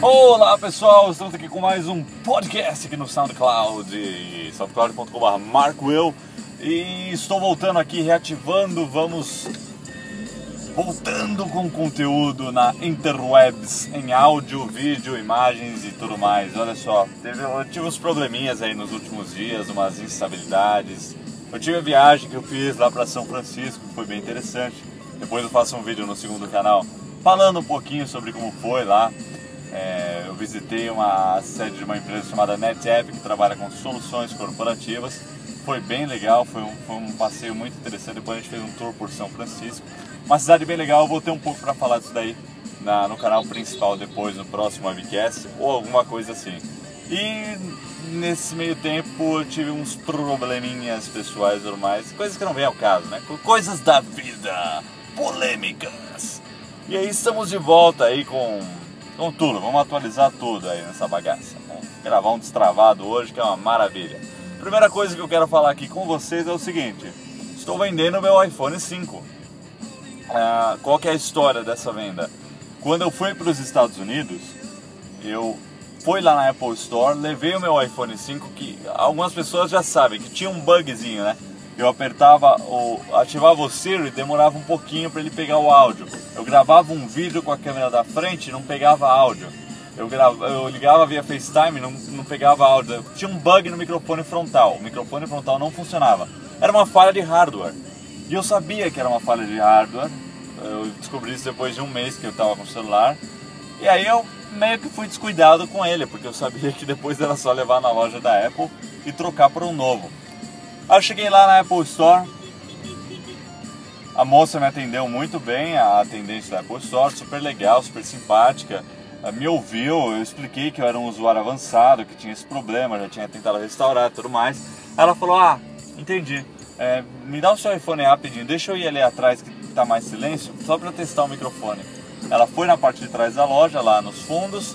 Olá pessoal, estamos aqui com mais um podcast aqui no SoundCloud, soundcloud.com.br marcoel e estou voltando aqui, reativando, vamos voltando com conteúdo na interwebs, em áudio, vídeo, imagens e tudo mais. Olha só, teve, eu tive uns probleminhas aí nos últimos dias, umas instabilidades. Eu tive a viagem que eu fiz lá para São Francisco, que foi bem interessante. Depois eu faço um vídeo no segundo canal falando um pouquinho sobre como foi lá. É, eu visitei uma sede de uma empresa chamada NetApp que trabalha com soluções corporativas. Foi bem legal, foi um, foi um passeio muito interessante. Depois a gente fez um tour por São Francisco. Uma cidade bem legal, eu vou ter um pouco para falar disso daí na, no canal principal depois, no próximo webcast ou alguma coisa assim. E nesse meio tempo eu tive uns probleminhas pessoais normais, coisas que não vem ao caso, né? Coisas da vida, polêmicas. E aí estamos de volta aí com com tudo, vamos atualizar tudo aí nessa bagaça. Vamos gravar um destravado hoje que é uma maravilha. Primeira coisa que eu quero falar aqui com vocês é o seguinte: estou vendendo meu iPhone 5. Ah, qual que é a história dessa venda? Quando eu fui para os Estados Unidos, eu fui lá na Apple Store, levei o meu iPhone 5 que algumas pessoas já sabem que tinha um bugzinho, né? Eu apertava ativava o Siri, demorava um pouquinho para ele pegar o áudio. Eu gravava um vídeo com a câmera da frente, não pegava áudio. Eu, grava, eu ligava via FaceTime, não, não pegava áudio. Tinha um bug no microfone frontal. O microfone frontal não funcionava. Era uma falha de hardware. E eu sabia que era uma falha de hardware. Eu descobri isso depois de um mês que eu estava com o celular. E aí eu meio que fui descuidado com ele, porque eu sabia que depois era só levar na loja da Apple e trocar por um novo. Aí eu cheguei lá na Apple Store. A moça me atendeu muito bem, a atendente da Apple Store, super legal, super simpática. Me ouviu, eu expliquei que eu era um usuário avançado, que tinha esse problema, já tinha tentado restaurar e tudo mais. Ela falou: Ah, entendi. É, me dá o seu iPhone rapidinho, deixa eu ir ali atrás que tá mais silêncio, só para testar o microfone. Ela foi na parte de trás da loja, lá nos fundos,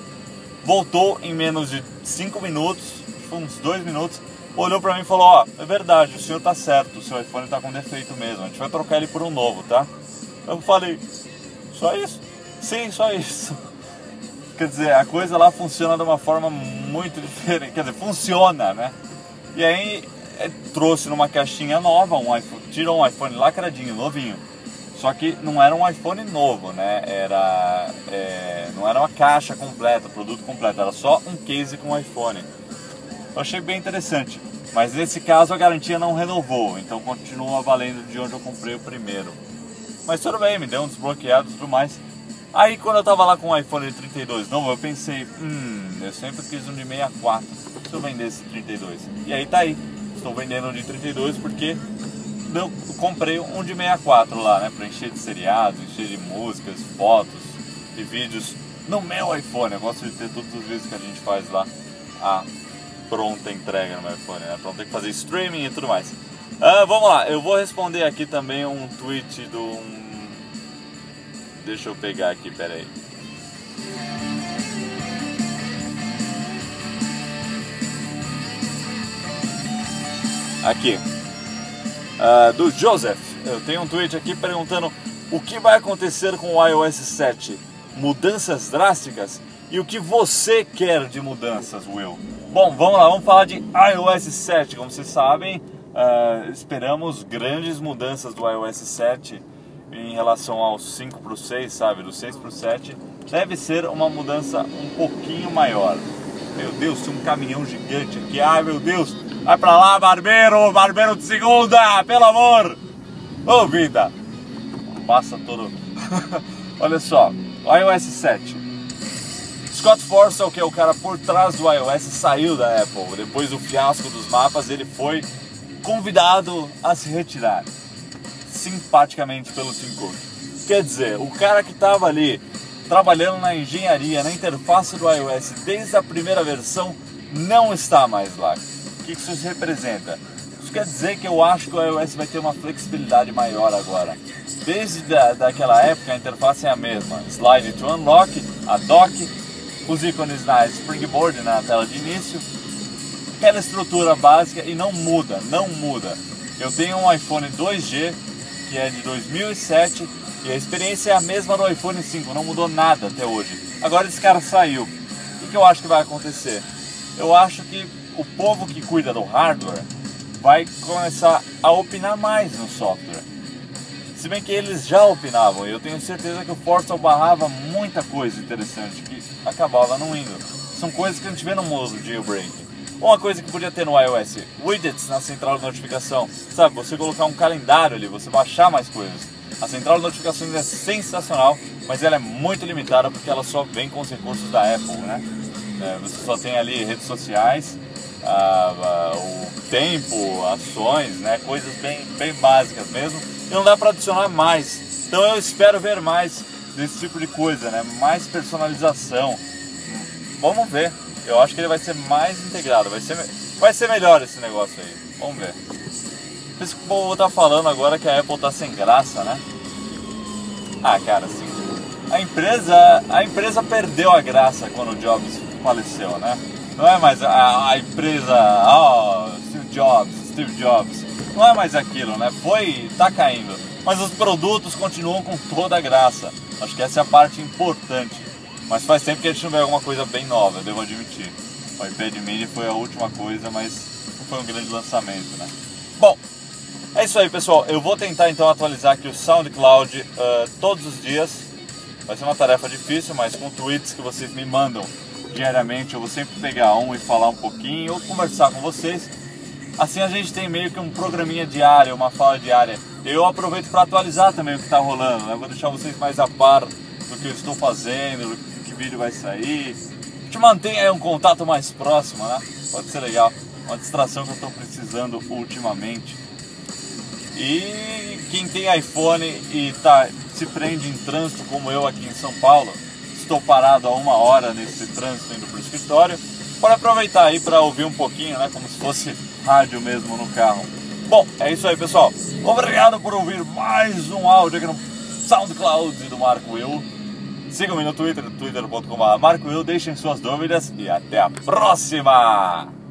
voltou em menos de 5 minutos, uns 2 minutos, olhou para mim e falou: Ó, oh, é verdade, o senhor tá certo, o seu iPhone tá com defeito mesmo, a gente vai trocar ele por um novo, tá? Eu falei: Só isso? Sim, só isso. Quer dizer, a coisa lá funciona de uma forma muito diferente, quer dizer, funciona, né? E aí é, trouxe numa caixinha nova, um iPhone, tirou um iPhone lacradinho, novinho. Só que não era um iPhone novo, né? Era, é, não era uma caixa completa, produto completo, era só um case com iPhone. Eu achei bem interessante. Mas nesse caso a garantia não renovou, então continua valendo de onde eu comprei o primeiro. Mas tudo bem, me deu um desbloqueado e tudo mais. Aí quando eu tava lá com o iPhone 32 novo, eu pensei, hum, eu sempre quis um de 64, se eu vender esse 32. E aí tá aí, estou vendendo um de 32 porque eu comprei um de 64 lá, né, pra encher de seriados, encher de músicas, fotos e vídeos no meu iPhone. Eu gosto de ter todos os vídeos que a gente faz lá a pronta entrega no iPhone, né? Pronto, tem que fazer streaming e tudo mais. Uh, vamos lá, eu vou responder aqui também um tweet do. Um... Deixa eu pegar aqui, peraí. Aqui. Uh, do Joseph. Eu tenho um tweet aqui perguntando o que vai acontecer com o iOS 7. Mudanças drásticas? E o que você quer de mudanças, Will? Bom, vamos lá, vamos falar de iOS 7. Como vocês sabem, uh, esperamos grandes mudanças do iOS 7 em relação ao 5 para o 6, sabe? Do 6 para o 7. Deve ser uma mudança um pouquinho maior. Meu Deus, tem um caminhão gigante aqui. Ai, meu Deus. Vai pra lá, barbeiro. Barbeiro de segunda, pelo amor. Ô, oh, vida. Passa todo... Olha só, iOS 7 Scott Forstall, que é o cara por trás do iOS, saiu da Apple. Depois do fiasco dos mapas, ele foi convidado a se retirar simpaticamente pelo Tim Cook. Quer dizer, o cara que estava ali trabalhando na engenharia, na interface do iOS desde a primeira versão, não está mais lá. O que isso representa? Isso quer dizer que eu acho que o iOS vai ter uma flexibilidade maior agora. Desde da, daquela época a interface é a mesma. Slide to unlock, a dock, os ícones na Springboard na tela de início, aquela estrutura básica e não muda, não muda. Eu tenho um iPhone 2G que é de 2007 e a experiência é a mesma do iPhone 5, não mudou nada até hoje. Agora esse cara saiu. O que eu acho que vai acontecer? Eu acho que o povo que cuida do hardware vai começar a opinar mais no software. Se bem que eles já opinavam, eu tenho certeza que o Forza barrava muita coisa interessante acabava não indo. São coisas que a gente vê no modo jailbreak. Uma coisa que podia ter no iOS, widgets na central de notificação. Sabe, você colocar um calendário ali, você baixar mais coisas. A central de notificações é sensacional, mas ela é muito limitada porque ela só vem com os recursos da Apple, né? É, você só tem ali redes sociais, o tempo, ações, né? Coisas bem, bem básicas mesmo. E não dá para adicionar mais. Então eu espero ver mais desse tipo de coisa, né? Mais personalização. Vamos ver. Eu acho que ele vai ser mais integrado, vai ser, vai ser melhor esse negócio aí. Vamos ver. Por isso que o povo tá falando agora que a Apple tá sem graça, né? Ah, cara, assim, a empresa, a empresa perdeu a graça quando o Jobs faleceu, né? Não é mais a, a empresa, oh, Steve Jobs, Steve Jobs. Não é mais aquilo, né? Foi, tá caindo. Mas os produtos continuam com toda a graça. Acho que essa é a parte importante. Mas faz tempo que a gente não vê alguma coisa bem nova, eu devo admitir. O iPad mini foi a última coisa, mas não foi um grande lançamento, né? Bom, é isso aí, pessoal. Eu vou tentar então atualizar aqui o SoundCloud uh, todos os dias. Vai ser uma tarefa difícil, mas com tweets que vocês me mandam diariamente, eu vou sempre pegar um e falar um pouquinho, ou conversar com vocês. Assim a gente tem meio que um programinha diário, uma fala diária. Eu aproveito para atualizar também o que está rolando, né? Vou deixar vocês mais a par do que eu estou fazendo, do que vídeo vai sair. Te mantém aí um contato mais próximo, né? Pode ser legal. Uma distração que eu estou precisando ultimamente. E quem tem iPhone e tá, se prende em trânsito como eu aqui em São Paulo, estou parado há uma hora nesse trânsito indo para o escritório, pode aproveitar aí para ouvir um pouquinho, né? Como se fosse rádio mesmo no carro. Bom, é isso aí, pessoal. Obrigado por ouvir mais um áudio aqui no SoundCloud do Marco Will. Sigam-me no Twitter, twitter.com.br Marco Will, deixem suas dúvidas e até a próxima!